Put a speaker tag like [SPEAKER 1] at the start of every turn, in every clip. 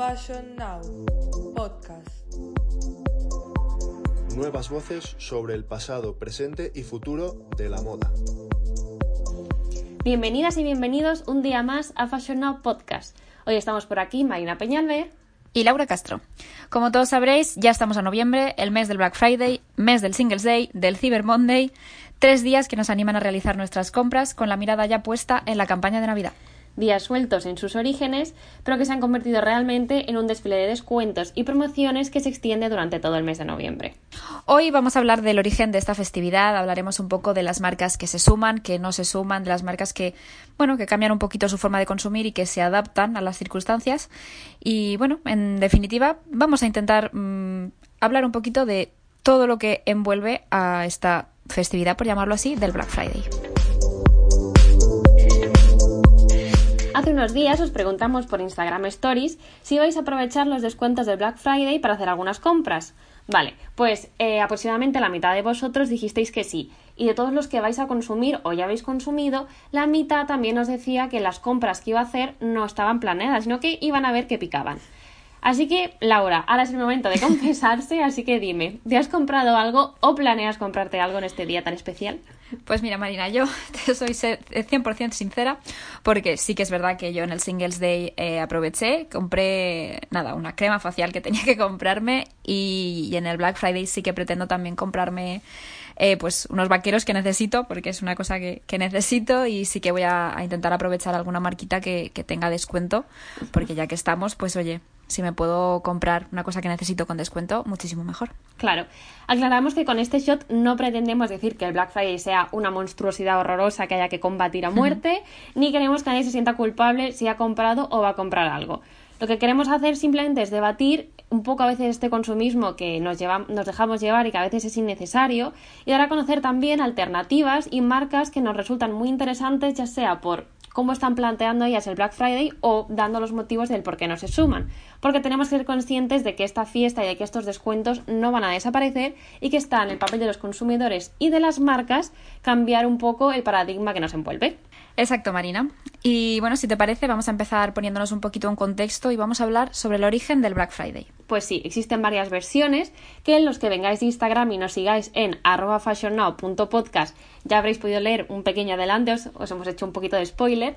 [SPEAKER 1] Fashion Now Podcast.
[SPEAKER 2] Nuevas voces sobre el pasado, presente y futuro de la moda.
[SPEAKER 3] Bienvenidas y bienvenidos un día más a Fashion Now Podcast. Hoy estamos por aquí Marina Peñalver
[SPEAKER 4] y Laura Castro. Como todos sabréis, ya estamos a noviembre, el mes del Black Friday, mes del Singles Day, del Cyber Monday, tres días que nos animan a realizar nuestras compras con la mirada ya puesta en la campaña de Navidad
[SPEAKER 3] días sueltos en sus orígenes, pero que se han convertido realmente en un desfile de descuentos y promociones que se extiende durante todo el mes de noviembre.
[SPEAKER 4] Hoy vamos a hablar del origen de esta festividad, hablaremos un poco de las marcas que se suman, que no se suman, de las marcas que, bueno, que cambian un poquito su forma de consumir y que se adaptan a las circunstancias. Y bueno, en definitiva, vamos a intentar mm, hablar un poquito de todo lo que envuelve a esta festividad, por llamarlo así, del Black Friday.
[SPEAKER 3] Hace unos días os preguntamos por Instagram Stories si vais a aprovechar los descuentos del Black Friday para hacer algunas compras. Vale, pues eh, aproximadamente la mitad de vosotros dijisteis que sí. Y de todos los que vais a consumir o ya habéis consumido, la mitad también os decía que las compras que iba a hacer no estaban planeadas, sino que iban a ver que picaban. Así que, Laura, ahora es el momento de confesarse, así que dime, ¿te has comprado algo o planeas comprarte algo en este día tan especial?
[SPEAKER 4] Pues mira, Marina, yo te soy 100% sincera, porque sí que es verdad que yo en el Singles Day eh, aproveché, compré, nada, una crema facial que tenía que comprarme y, en el Black Friday sí que pretendo también comprarme eh, pues unos vaqueros que necesito, porque es una cosa que, necesito y sí que voy a, intentar aprovechar alguna marquita que, que tenga descuento, porque ya que estamos, pues oye, si me puedo comprar una cosa que necesito con descuento, muchísimo mejor.
[SPEAKER 3] Claro. Aclaramos que con este shot no pretendemos decir que el Black Friday sea una monstruosidad horrorosa que haya que combatir a muerte, ni queremos que nadie se sienta culpable si ha comprado o va a comprar algo. Lo que queremos hacer simplemente es debatir un poco a veces este consumismo que nos, dejamos llevar y que a veces es innecesario y dar a conocer también alternativas y marcas que nos resultan muy interesantes, ya sea por cómo están planteando ellas el Black Friday o dando los motivos del por qué no se suman. Porque tenemos que ser conscientes de que esta fiesta y de que estos descuentos no van a desaparecer y que está en el papel de los consumidores y de las marcas cambiar un poco el paradigma que nos envuelve.
[SPEAKER 4] Exacto, Marina. Y bueno, si te parece, vamos a empezar poniéndonos un poquito en contexto y vamos a hablar sobre el origen del Black Friday.
[SPEAKER 3] Pues sí, existen varias versiones que en los que vengáis de Instagram y nos sigáis en fashionnow.podcast ya habréis podido leer un pequeño adelante, os, hemos hecho un poquito de spoiler,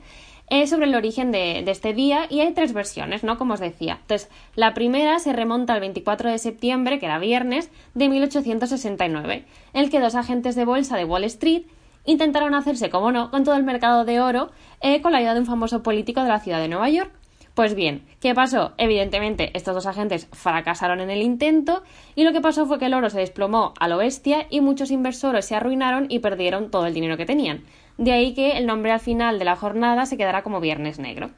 [SPEAKER 3] eh, sobre el origen de, de, este día y hay tres versiones, ¿no? Como os decía. Entonces, la primera se remonta al 24 de septiembre, que era viernes, de 1869, en el que dos agentes de bolsa de Wall Street intentaron hacerse, como no, con todo el mercado de oro eh, con la ayuda de un famoso político de la ciudad de Nueva York. Pues bien, ¿qué pasó? Evidentemente, estos dos agentes fracasaron en el intento y lo que pasó fue que el oro se desplomó a lo bestia y muchos inversores se arruinaron y perdieron todo el dinero que tenían. De ahí que el nombre al final de la jornada se quedará como Viernes Negro.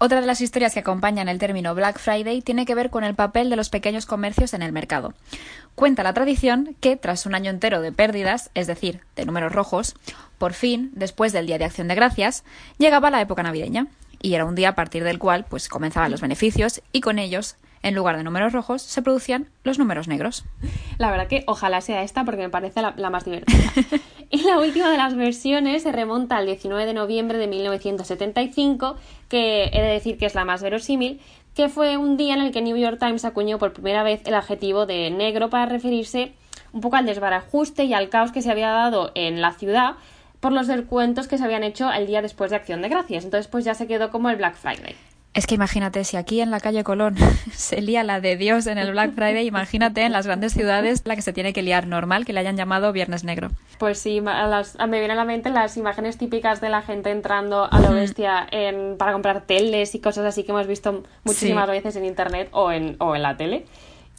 [SPEAKER 4] Otra de las historias que acompañan el término Black Friday tiene que ver con el papel de los pequeños comercios en el mercado. Cuenta la tradición que, tras un año entero de pérdidas, es decir, de números rojos, por fin, después del Día de Acción de Gracias, llegaba la época navideña, y era un día a partir del cual pues comenzaban los beneficios y con ellos en lugar de números rojos, se producían los números negros.
[SPEAKER 3] La verdad que ojalá sea esta porque me parece la, la, más divertida. y la última de las versiones se remonta al 19 de noviembre de 1975, que he de decir que es la más verosímil, que fue un día en el que New York Times acuñó por primera vez el adjetivo de negro para referirse un poco al desbarajuste y al caos que se había dado en la ciudad por los descuentos que se habían hecho el día después de Acción de Gracias. Entonces, pues ya se quedó como el Black Friday.
[SPEAKER 4] Es que imagínate, si aquí en la calle Colón se lía la de Dios en el Black Friday, imagínate en las grandes ciudades la que se tiene que liar normal, que le hayan llamado Viernes Negro.
[SPEAKER 3] Pues sí, las, me vienen a la mente las imágenes típicas de la gente entrando a lo bestia en, para comprar teles y cosas así que hemos visto muchísimas veces en internet o en, o en la tele.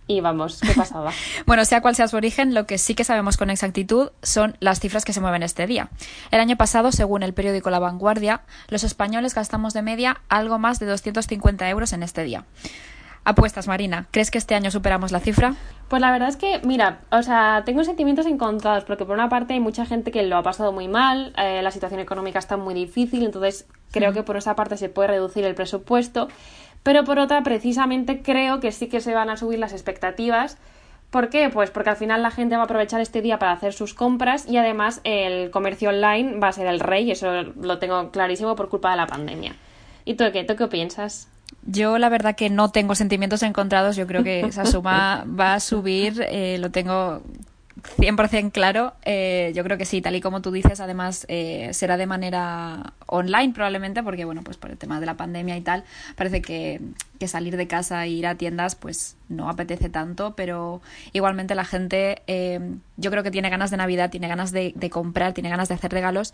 [SPEAKER 3] Y vamos, qué pasaba.
[SPEAKER 4] bueno, sea cual sea su origen, lo que sí que sabemos con exactitud son las cifras que se mueven este día. El año pasado, según el periódico La Vanguardia, los españoles gastamos de media algo más de 250 euros en este día. Apuestas, Marina. ¿Crees que este año superamos la cifra?
[SPEAKER 3] Pues la verdad es que, mira, o sea, tengo sentimientos encontrados, porque por una parte hay mucha gente que lo ha pasado muy mal, eh, la situación económica está muy difícil, entonces creo que por esa parte se puede reducir el presupuesto, pero por otra, precisamente creo que sí que se van a subir las expectativas. ¿Por qué? Pues porque al final la gente va a aprovechar este día para hacer sus compras y además el comercio online va a ser el rey, eso lo tengo clarísimo por culpa de la pandemia. ¿Y tú qué? ¿Tú qué piensas?
[SPEAKER 4] Yo la verdad que no tengo sentimientos encontrados, yo creo que esa suma va a subir, eh, lo tengo 100% claro. Eh, yo creo que sí, tal y como tú dices, además eh, será de manera online probablemente, porque bueno, pues por el tema de la pandemia y tal, parece que, que salir de casa e ir a tiendas pues no apetece tanto, pero igualmente la gente yo creo que tiene ganas de Navidad, tiene ganas de comprar, tiene ganas de hacer regalos.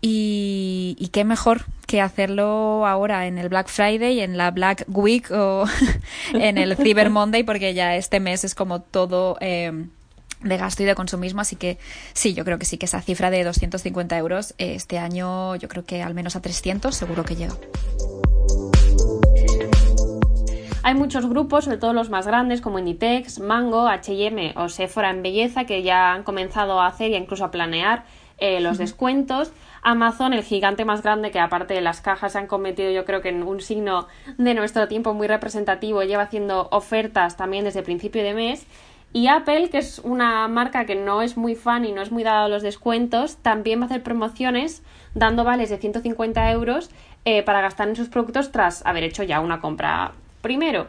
[SPEAKER 4] Y, qué mejor que hacerlo ahora en el Black Friday, en la Black Week o en el Cyber Monday, porque ya este mes es como todo eh, de gasto y de consumismo. Así que sí, yo creo que sí, que esa cifra de 250 euros eh, este año, yo creo que al menos a 300 seguro que llega.
[SPEAKER 3] Hay muchos grupos, sobre todo los más grandes, como Inditex, Mango, HM o Sephora en belleza, que ya han comenzado a hacer y incluso a planear eh, los descuentos. Amazon, el gigante más grande que aparte de las cajas se han convertido yo creo que en un signo de nuestro tiempo muy representativo, lleva haciendo ofertas también desde principio de mes. Y Apple, que es una marca que no es muy fan y no es muy dada a los descuentos, también va a hacer promociones dando vales de 150 euros eh, para gastar en sus productos tras haber hecho ya una compra primero.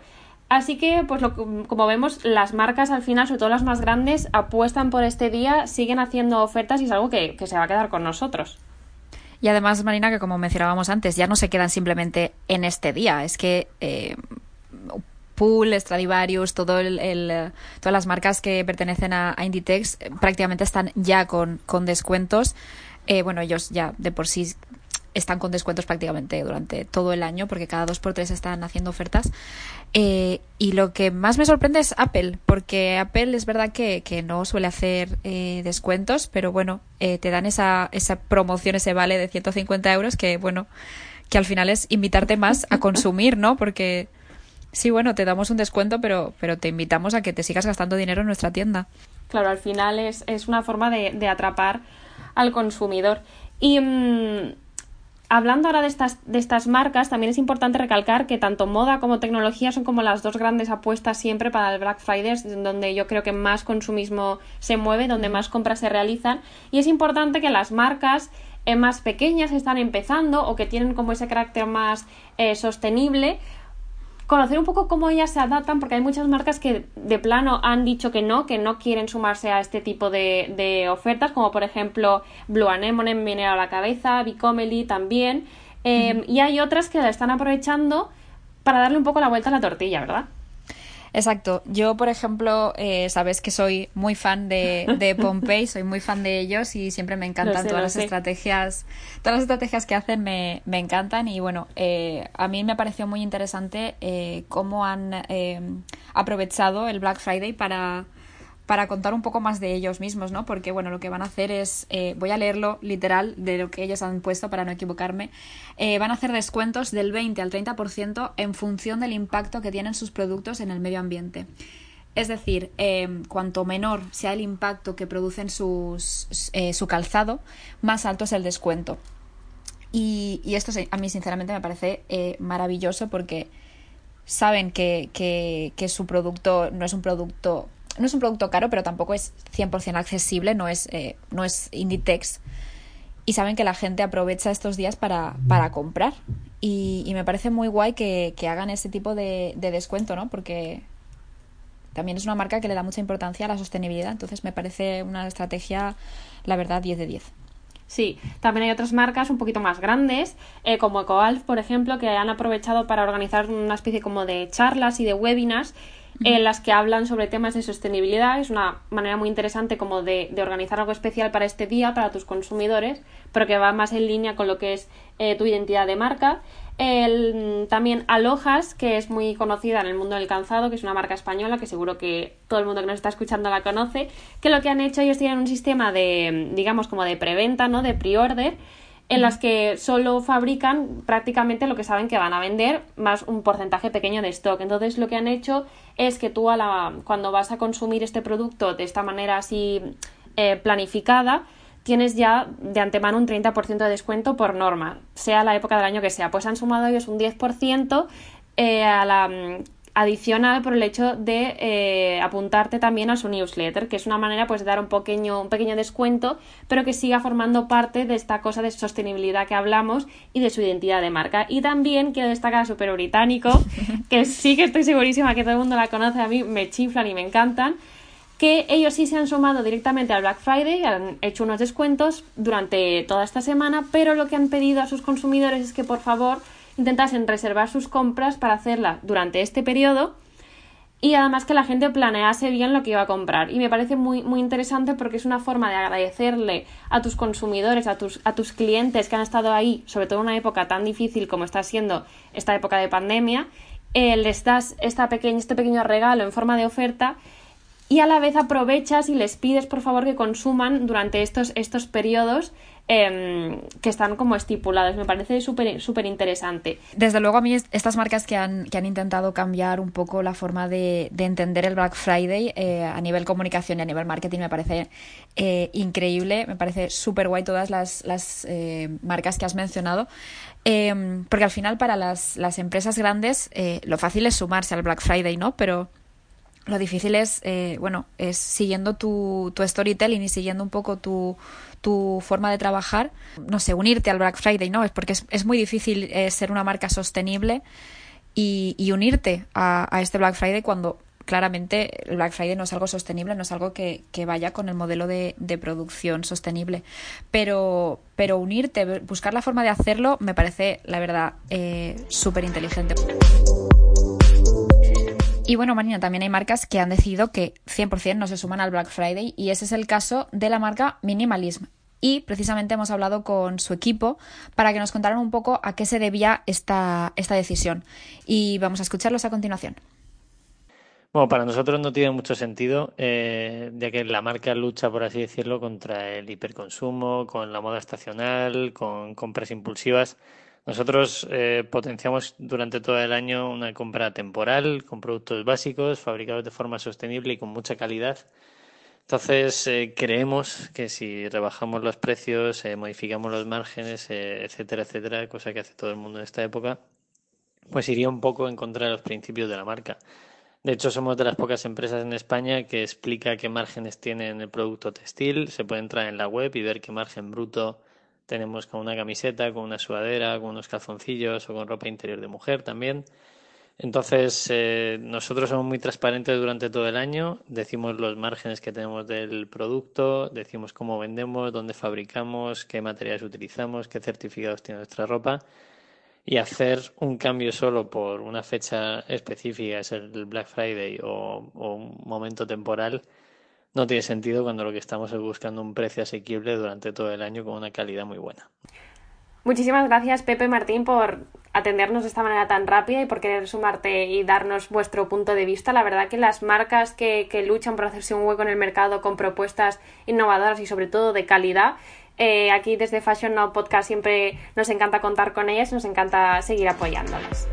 [SPEAKER 3] Así que, pues lo, como vemos, las marcas al final, sobre todo las más grandes, apuestan por este día, siguen haciendo ofertas y es algo que se va a quedar con nosotros.
[SPEAKER 4] Y además, Marina, que como mencionábamos antes, ya no se quedan simplemente en este día, es que eh, Pool, Stradivarius, todo el, todas las marcas que pertenecen a, Inditex eh, prácticamente están ya con, con descuentos. Eh, bueno, ellos ya de por sí están con descuentos prácticamente durante todo el año porque cada dos por tres están haciendo ofertas. Eh, y lo que más me sorprende es Apple, porque Apple es verdad que, no suele hacer eh, descuentos, pero bueno, eh, te dan esa, esa promoción, ese vale de 150 euros que, bueno, que al final es invitarte más a consumir, ¿no? Porque sí, bueno, te damos un descuento, pero, pero te invitamos a que te sigas gastando dinero en nuestra tienda.
[SPEAKER 3] Claro, al final es, es una forma de, de atrapar al consumidor. Y. Mm, hablando ahora de estas, de estas marcas, también es importante recalcar que tanto moda como tecnología son como las dos grandes apuestas siempre para el Black Friday, donde yo creo que más consumismo se mueve, donde más compras se realizan. Y es importante que las marcas eh, más pequeñas están empezando o que tienen como ese carácter más eh, sostenible, conocer un poco cómo ellas se adaptan, porque hay muchas marcas que de plano han dicho que no, que no quieren sumarse a este tipo de, ofertas, como por ejemplo Blue Anemone me viene a la cabeza, Bicomely también, em, y hay otras que la están aprovechando para darle un poco la vuelta a la tortilla, ¿verdad?
[SPEAKER 4] Exacto. Yo, por ejemplo, eh, sabes que soy muy fan de, de Pompey, soy muy fan de ellos y siempre me encantan todas las estrategias. Todas las estrategias que hacen me, me encantan y bueno, eh, a mí me pareció muy interesante eh, cómo han aprovechado el Black Friday para para contar un poco más de ellos mismos, ¿no? Porque, bueno, lo que van a hacer es, eh, voy a leerlo literal de lo que ellos han puesto para no equivocarme, eh, van a hacer descuentos del 20 al 30% en función del impacto que tienen sus productos en el medio ambiente. Es decir, eh, cuanto menor sea el impacto que producen sus, su calzado, más alto es el descuento. Y, esto a mí sinceramente me parece maravilloso porque saben que, que su producto no es un producto no es un producto caro, pero tampoco es 100% accesible, no es, eh, no es Inditex. Y saben que la gente aprovecha estos días para, para comprar. Y, me parece muy guay que, hagan ese tipo de, de, descuento, ¿no? Porque también es una marca que le da mucha importancia a la sostenibilidad. Entonces me parece una estrategia, la verdad, 10 de 10.
[SPEAKER 3] Sí, también hay otras marcas un poquito más grandes, eh, como EcoAlf, por ejemplo, que han aprovechado para organizar una especie como de charlas y de webinars en las que hablan sobre temas de sostenibilidad. Es una manera muy interesante como de, de, organizar algo especial para este día, para tus consumidores, pero que va más en línea con lo que es eh, tu identidad de marca. El, también Alojas, que es muy conocida en el mundo del calzado, que es una marca española que seguro que todo el mundo que nos está escuchando la conoce, que lo que han hecho ellos tienen un sistema de, digamos, como de preventa, ¿no? De pre-order, en las que solo fabrican prácticamente lo que saben que van a vender, más un porcentaje pequeño de stock. Entonces lo que han hecho es que tú a la, cuando vas a consumir este producto de esta manera así eh, planificada, tienes ya de antemano un 30% de descuento por norma, sea la época del año que sea. Pues han sumado ellos un 10% eh, a la adicional por el hecho de eh, apuntarte también a su newsletter, que es una manera pues de dar un pequeño, un pequeño descuento, pero que siga formando parte de esta cosa de sostenibilidad que hablamos y de su identidad de marca. Y también quiero destacar a Super Británico, que sí que estoy segurísima que todo el mundo la conoce, a mí me chiflan y me encantan que ellos sí se han sumado directamente al Black Friday, han hecho unos descuentos durante toda esta semana, pero lo que han pedido a sus consumidores es que por favor intentasen reservar sus compras para hacerlas durante este periodo y además que la gente planease bien lo que iba a comprar. Y me parece muy, muy interesante porque es una forma de agradecerle a tus consumidores, a tus, a tus clientes que han estado ahí, sobre todo en una época tan difícil como está siendo esta época de pandemia, eh, les das esta pequeña, este pequeño regalo en forma de oferta y a la vez aprovechas y les pides por favor que consuman durante estos, estos periodos eh, que están como estipulados. Me parece súper interesante.
[SPEAKER 4] Desde luego a mí estas marcas que han, que han intentado cambiar un poco la forma de, de entender el Black Friday eh, a nivel comunicación y a nivel marketing me parece eh, increíble, me parece súper guay todas las, las eh, marcas que has mencionado. porque al final para las, las empresas grandes lo fácil es sumarse al Black Friday, ¿no? Pero lo difícil es, eh, bueno, es siguiendo tu, tu, storytelling y siguiendo un poco tu, tu, forma de trabajar, no sé, unirte al Black Friday, ¿no? Es porque es, es muy difícil eh, ser una marca sostenible y, y unirte a, a, este Black Friday cuando claramente el Black Friday no es algo sostenible, no es algo que, que vaya con el modelo de, de, producción sostenible. Pero, pero unirte, buscar la forma de hacerlo, me parece, la verdad, eh, súper inteligente. Y bueno, Marina, también hay marcas que han decidido que 100% no se suman al Black Friday y ese es el caso de la marca Minimalism. Y precisamente hemos hablado con su equipo para que nos contaran un poco a qué se debía esta, esta decisión. Y vamos a escucharlos a continuación.
[SPEAKER 5] Bueno, para nosotros no tiene mucho sentido, eh, ya que la marca lucha, por así decirlo, contra el hiperconsumo, con la moda estacional, con compras impulsivas. Nosotros eh, potenciamos durante todo el año una compra temporal con productos básicos, fabricados de forma sostenible y con mucha calidad. Entonces, eh, creemos que si rebajamos los precios, eh, modificamos los márgenes, eh, etcétera, etcétera, cosa que hace todo el mundo en esta época, pues iría un poco en contra de los principios de la marca. De hecho, somos de las pocas empresas en España que explica qué márgenes tiene el producto textil. Se puede entrar en la web y ver qué margen bruto tenemos con una camiseta, con una sudadera, con unos calzoncillos o con ropa interior de mujer también. Entonces, eh, nosotros somos muy transparentes durante todo el año, decimos los márgenes que tenemos del producto, decimos cómo vendemos, dónde fabricamos, qué materiales utilizamos, qué certificados tiene nuestra ropa. Y hacer un cambio solo por una fecha específica, es el Black Friday o, o un momento temporal, no tiene sentido cuando lo que estamos es buscando un precio asequible durante todo el año con una calidad muy buena.
[SPEAKER 3] Muchísimas gracias Pepe Martín por atendernos de esta manera tan rápida y por querer sumarte y darnos vuestro punto de vista. La verdad que las marcas que, luchan por hacerse un hueco en el mercado con propuestas innovadoras y sobre todo de calidad, eh, aquí desde Fashion Now Podcast siempre nos encanta contar con ellas nos encanta seguir apoyándolas.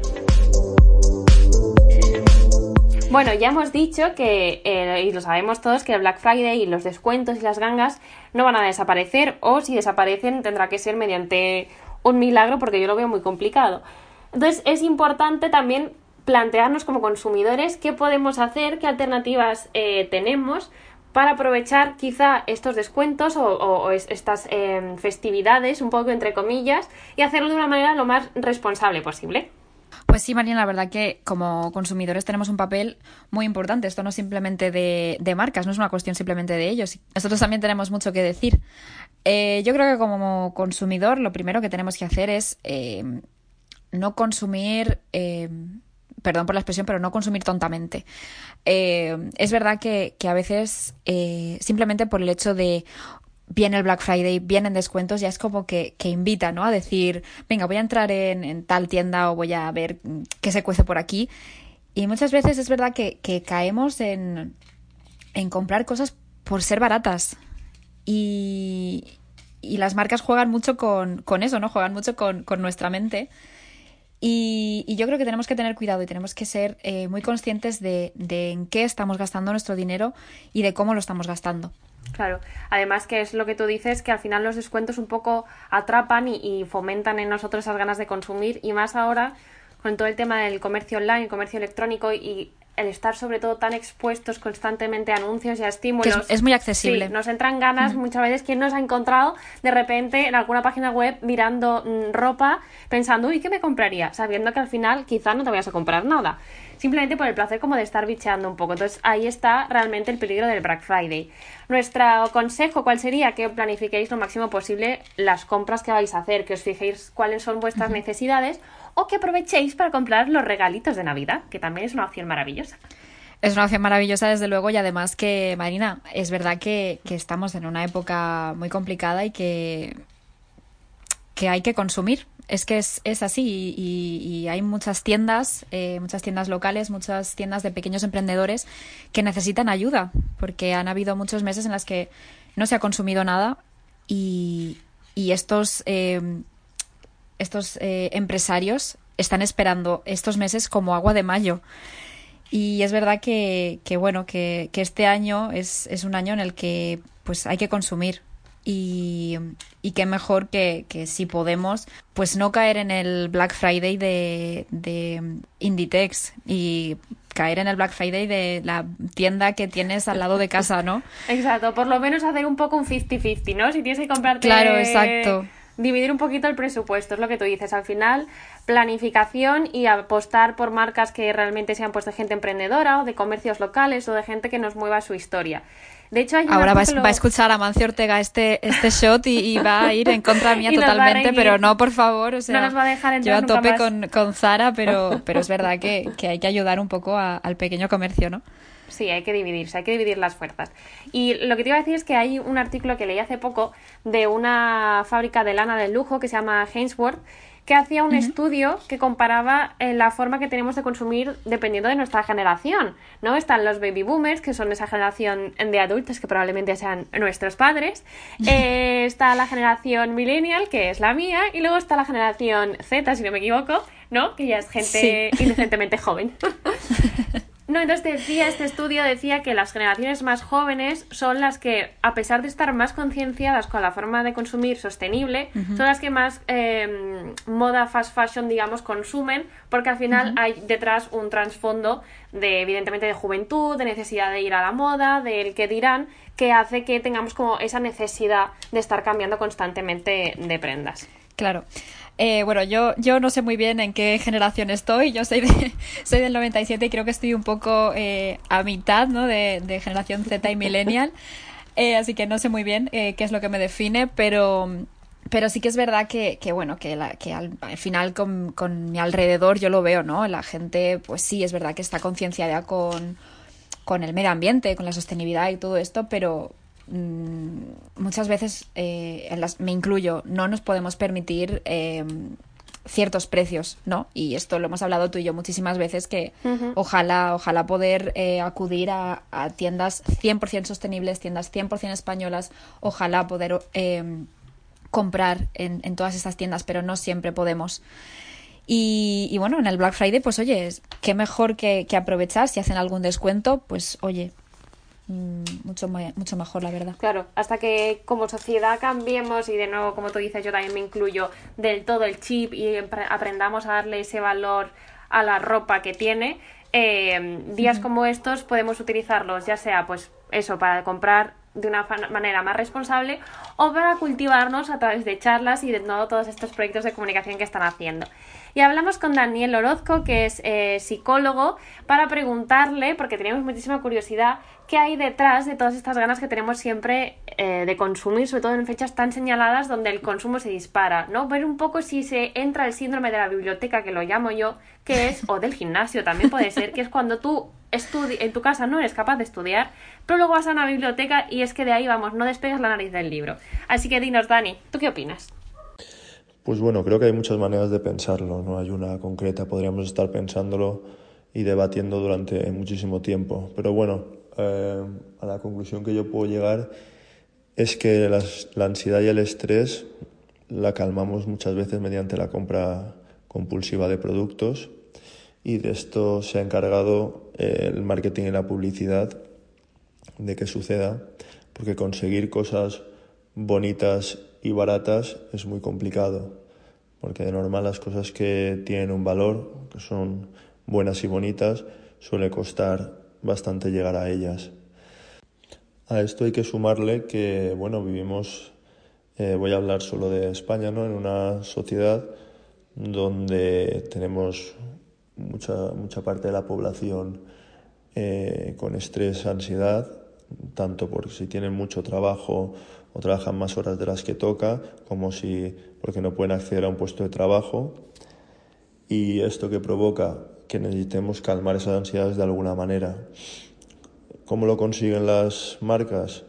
[SPEAKER 3] Bueno, ya hemos dicho que, eh, y lo sabemos todos, que el Black Friday y los descuentos y las gangas no van a desaparecer o si desaparecen tendrá que ser mediante un milagro porque yo lo veo muy complicado. Entonces es importante también plantearnos como consumidores qué podemos hacer, qué alternativas eh, tenemos para aprovechar quizá estos descuentos o, o, o estas eh, festividades, un poco entre comillas, y hacerlo de una manera lo más responsable posible.
[SPEAKER 4] Pues sí, María, la verdad que como consumidores tenemos un papel muy importante. Esto no es simplemente de, de marcas, no es una cuestión simplemente de ellos. Nosotros también tenemos mucho que decir. Eh, yo creo que como consumidor lo primero que tenemos que hacer es eh, no consumir eh, perdón por la expresión, pero no consumir tontamente. Es verdad que, que a veces simplemente por el hecho de viene el Black Friday, vienen descuentos, ya es como que, que invita, ¿no? A decir, venga, voy a entrar en, en, tal tienda o voy a ver qué se cuece por aquí. Y muchas veces es verdad que, que caemos en, en comprar cosas por ser baratas. Y, y las marcas juegan mucho con, con eso, ¿no? Juegan mucho con, con nuestra mente. Y, y, yo creo que tenemos que tener cuidado y tenemos que ser eh, muy conscientes de, de en qué estamos gastando nuestro dinero y de cómo lo estamos gastando.
[SPEAKER 3] Claro, además que es lo que tú dices, que al final los descuentos un poco atrapan y, y, fomentan en nosotros esas ganas de consumir y más ahora con todo el tema del comercio online, el comercio electrónico y el estar sobre todo tan expuestos constantemente a anuncios y a estímulos.
[SPEAKER 4] Es, es, muy accesible.
[SPEAKER 3] Sí, nos entran ganas mm. muchas veces. ¿Quién nos ha encontrado de repente en alguna página web mirando mmm, ropa pensando, uy, ¿qué me compraría? Sabiendo que al final quizá no te vayas a comprar nada. Simplemente por el placer como de estar bicheando un poco. Entonces ahí está realmente el peligro del Black Friday. Nuestro consejo, ¿cuál sería? Que planifiquéis lo máximo posible las compras que vais a hacer, que os fijéis cuáles son vuestras necesidades o que aprovechéis para comprar los regalitos de Navidad, que también es una opción maravillosa.
[SPEAKER 4] Es una opción maravillosa, desde luego, y además que, Marina, es verdad que, que estamos en una época muy complicada y que, que hay que consumir. Es que es, es así y, hay muchas tiendas, eh, muchas tiendas locales, muchas tiendas de pequeños emprendedores que necesitan ayuda, porque han habido muchos meses en las que no se ha consumido nada y, y estos eh, estos eh, empresarios están esperando estos meses como agua de mayo. Y es verdad que, que bueno, que, que, este año es, es un año en el que pues hay que consumir. Y, y qué mejor que, que si podemos, pues no caer en el Black Friday de, de Inditex y caer en el Black Friday de la tienda que tienes al lado de casa, ¿no?
[SPEAKER 3] Exacto, por lo menos hacer un poco un 50-50, ¿no? Si tienes que comprarte...
[SPEAKER 4] Claro, exacto
[SPEAKER 3] dividir un poquito el presupuesto, es lo que tú dices. Al final, planificación y apostar por marcas que realmente sean pues de gente emprendedora o de comercios locales o de gente que nos mueva su historia. De hecho, hay
[SPEAKER 4] Ahora artículo... va, a escuchar a Mancio Ortega este, este shot y, y, va a ir en contra mía totalmente, pero no, por favor, o sea,
[SPEAKER 3] no nos va a dejar
[SPEAKER 4] yo a tope con, con, Zara, pero, pero es verdad que, que hay que ayudar un poco a, al pequeño comercio, ¿no?
[SPEAKER 3] Sí, hay que dividirse, hay que dividir las fuerzas. Y lo que te iba a decir es que hay un artículo que leí hace poco de una fábrica de lana de lujo que se llama Hainsworth, que hacía un uh -huh. estudio que comparaba eh, la forma que tenemos de consumir dependiendo de nuestra generación, ¿no? Están los baby boomers, que son esa generación de adultos que probablemente sean nuestros padres, eh, está la generación millennial, que es la mía, y luego está la generación Z, si no me equivoco, ¿no? Que ya es gente sí. inocentemente joven. No, entonces decía, este estudio decía que las generaciones más jóvenes son las que, a pesar de estar más concienciadas con la forma de consumir sostenible, uh -huh. son las que más eh, moda fast fashion, digamos, consumen, porque al final uh -huh. hay detrás un trasfondo de, evidentemente, de juventud, de necesidad de ir a la moda, del que dirán, que hace que tengamos como esa necesidad de estar cambiando constantemente de prendas.
[SPEAKER 4] Claro. Eh, bueno, yo, yo no sé muy bien en qué generación estoy. Yo soy, de, soy del 97 y creo que estoy un poco eh, a mitad ¿no? de, de, generación Z y millennial. Eh, así que no sé muy bien eh, qué es lo que me define, pero, pero sí que es verdad que, que bueno, que, la, que al, al, final con, con, mi alrededor yo lo veo, ¿no? La gente, pues sí, es verdad que está concienciada con, con el medio ambiente, con la sostenibilidad y todo esto, pero, muchas veces, eh, en las, me incluyo, no nos podemos permitir eh, ciertos precios, ¿no? Y esto lo hemos hablado tú y yo muchísimas veces, que uh -huh. ojalá, ojalá poder eh, acudir a, a, tiendas 100% sostenibles, tiendas 100% españolas, ojalá poder comprar en, en, todas estas tiendas, pero no siempre podemos. Y, y, bueno, en el Black Friday, pues oye, qué mejor que, que aprovechar, si hacen algún descuento, pues oye, Mm, mucho, mucho mejor, la verdad.
[SPEAKER 3] Claro, hasta que como sociedad cambiemos y de nuevo, como tú dices, yo también me incluyo del todo el chip y aprendamos a darle ese valor a la ropa que tiene, eh, días uh -huh. como estos podemos utilizarlos ya sea pues eso para comprar de una manera más responsable o para cultivarnos a través de charlas y de nuevo todos estos proyectos de comunicación que están haciendo. Y hablamos con Daniel Orozco, que es eh, psicólogo, para preguntarle, porque teníamos muchísima curiosidad, qué hay detrás de todas estas ganas que tenemos siempre eh, de consumir, sobre todo en fechas tan señaladas donde el consumo se dispara, ¿no? Ver un poco si se entra el síndrome de la biblioteca, que lo llamo yo, que es, o del gimnasio también puede ser, que es cuando tú en tu casa no eres capaz de estudiar, pero luego vas a una biblioteca y es que de ahí, vamos, no despegas la nariz del libro. Así que dinos, Dani, ¿tú qué opinas?
[SPEAKER 2] Pues bueno, creo que hay muchas maneras de pensarlo, no hay una concreta, podríamos estar pensándolo y debatiendo durante muchísimo tiempo. Pero bueno, eh, a la conclusión que yo puedo llegar es que la ansiedad y el estrés la calmamos muchas veces mediante la compra compulsiva de productos y de esto se ha encargado eh, el marketing y la publicidad de que suceda, porque conseguir cosas bonitas y baratas es muy complicado, porque de normal las cosas que tienen un valor, que son buenas y bonitas, suele costar bastante llegar a ellas. A esto hay que sumarle que, bueno, vivimos, eh, voy a hablar solo de España, ¿no? En una sociedad donde tenemos mucha, mucha parte de la población eh, con estrés, ansiedad, tanto porque si tienen mucho trabajo o trabajan más horas de las que toca, como si porque no pueden acceder a un puesto de trabajo. Y esto que provoca que necesitemos calmar esas ansiedades de alguna manera. ¿Cómo lo consiguen las marcas?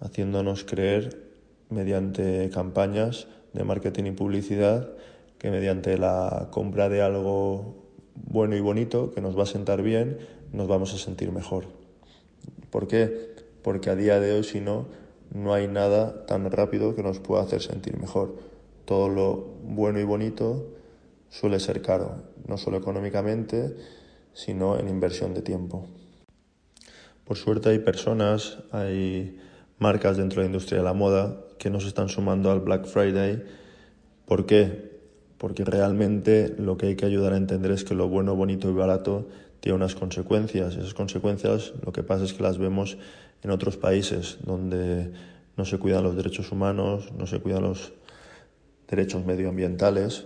[SPEAKER 2] Haciéndonos creer mediante campañas de marketing y publicidad que mediante la compra de algo bueno y bonito, que nos va a sentar bien, nos vamos a sentir mejor. ¿Por qué? Porque a día de hoy, si no, no hay nada tan rápido que nos pueda hacer sentir mejor. Todo lo bueno y bonito suele ser caro, no solo económicamente, sino en inversión de tiempo. Por suerte hay personas, hay marcas dentro de la industria de la moda que nos están sumando al Black Friday. ¿Por qué? porque realmente lo que hay que ayudar a entender es que lo bueno, bonito y barato tiene unas consecuencias. Esas consecuencias lo que pasa es que las vemos en otros países donde no se cuidan los derechos humanos, no se cuidan los derechos medioambientales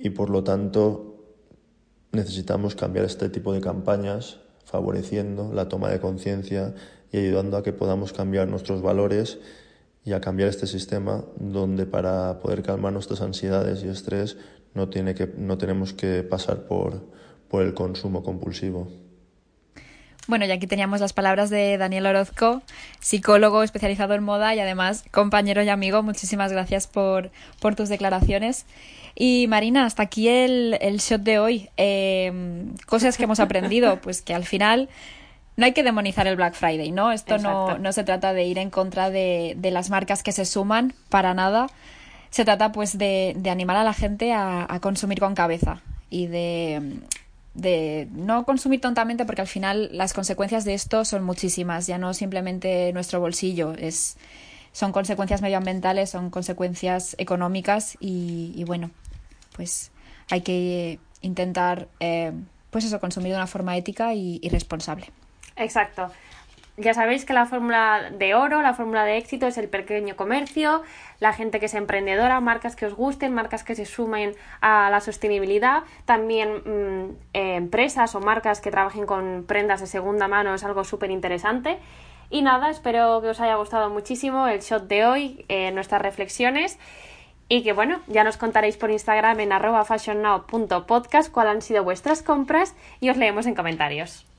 [SPEAKER 2] y por lo tanto necesitamos cambiar este tipo de campañas favoreciendo la toma de conciencia y ayudando a que podamos cambiar nuestros valores y a cambiar este sistema donde para poder calmar nuestras ansiedades y estrés no, tiene que, no tenemos que pasar por, por el consumo compulsivo.
[SPEAKER 4] Bueno, y aquí teníamos las palabras de Daniel Orozco, psicólogo especializado en moda y además compañero y amigo. Muchísimas gracias por, por tus declaraciones. Y Marina, hasta aquí el, el shot de hoy. Eh, cosas que hemos aprendido, pues que al final no hay que demonizar el Black Friday, ¿no? Esto no, no, se trata de ir en contra de, de, las marcas que se suman, para nada. Se trata pues de, de animar a la gente a, a, consumir con cabeza y de, de no consumir tontamente porque al final las consecuencias de esto son muchísimas, ya no simplemente nuestro bolsillo, es, son consecuencias medioambientales, son consecuencias económicas y, bueno, pues hay que intentar eh, pues eso, consumir de una forma ética y responsable.
[SPEAKER 3] Exacto. Ya sabéis que la fórmula de oro, la fórmula de éxito es el pequeño comercio, la gente que es emprendedora, marcas que os gusten, marcas que se sumen a la sostenibilidad, también mmm, eh, empresas o marcas que trabajen con prendas de segunda mano es algo súper interesante. Y nada, espero que os haya gustado muchísimo el shot de hoy, eh, nuestras reflexiones. Y que bueno, ya nos contaréis por Instagram en arroba fashionnow.podcast cuáles han sido vuestras compras y os leemos en comentarios.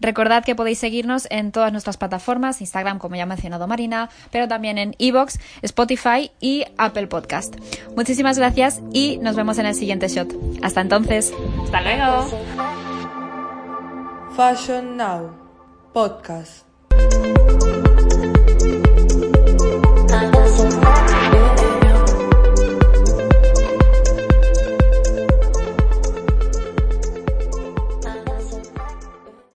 [SPEAKER 4] Recordad que podéis seguirnos en todas nuestras plataformas, Instagram, como ya ha mencionado Marina, pero también en Evox, Spotify y Apple Podcast. Muchísimas gracias y nos vemos en el siguiente shot. Hasta entonces.
[SPEAKER 3] Hasta luego.
[SPEAKER 1] Fashion Now Podcast.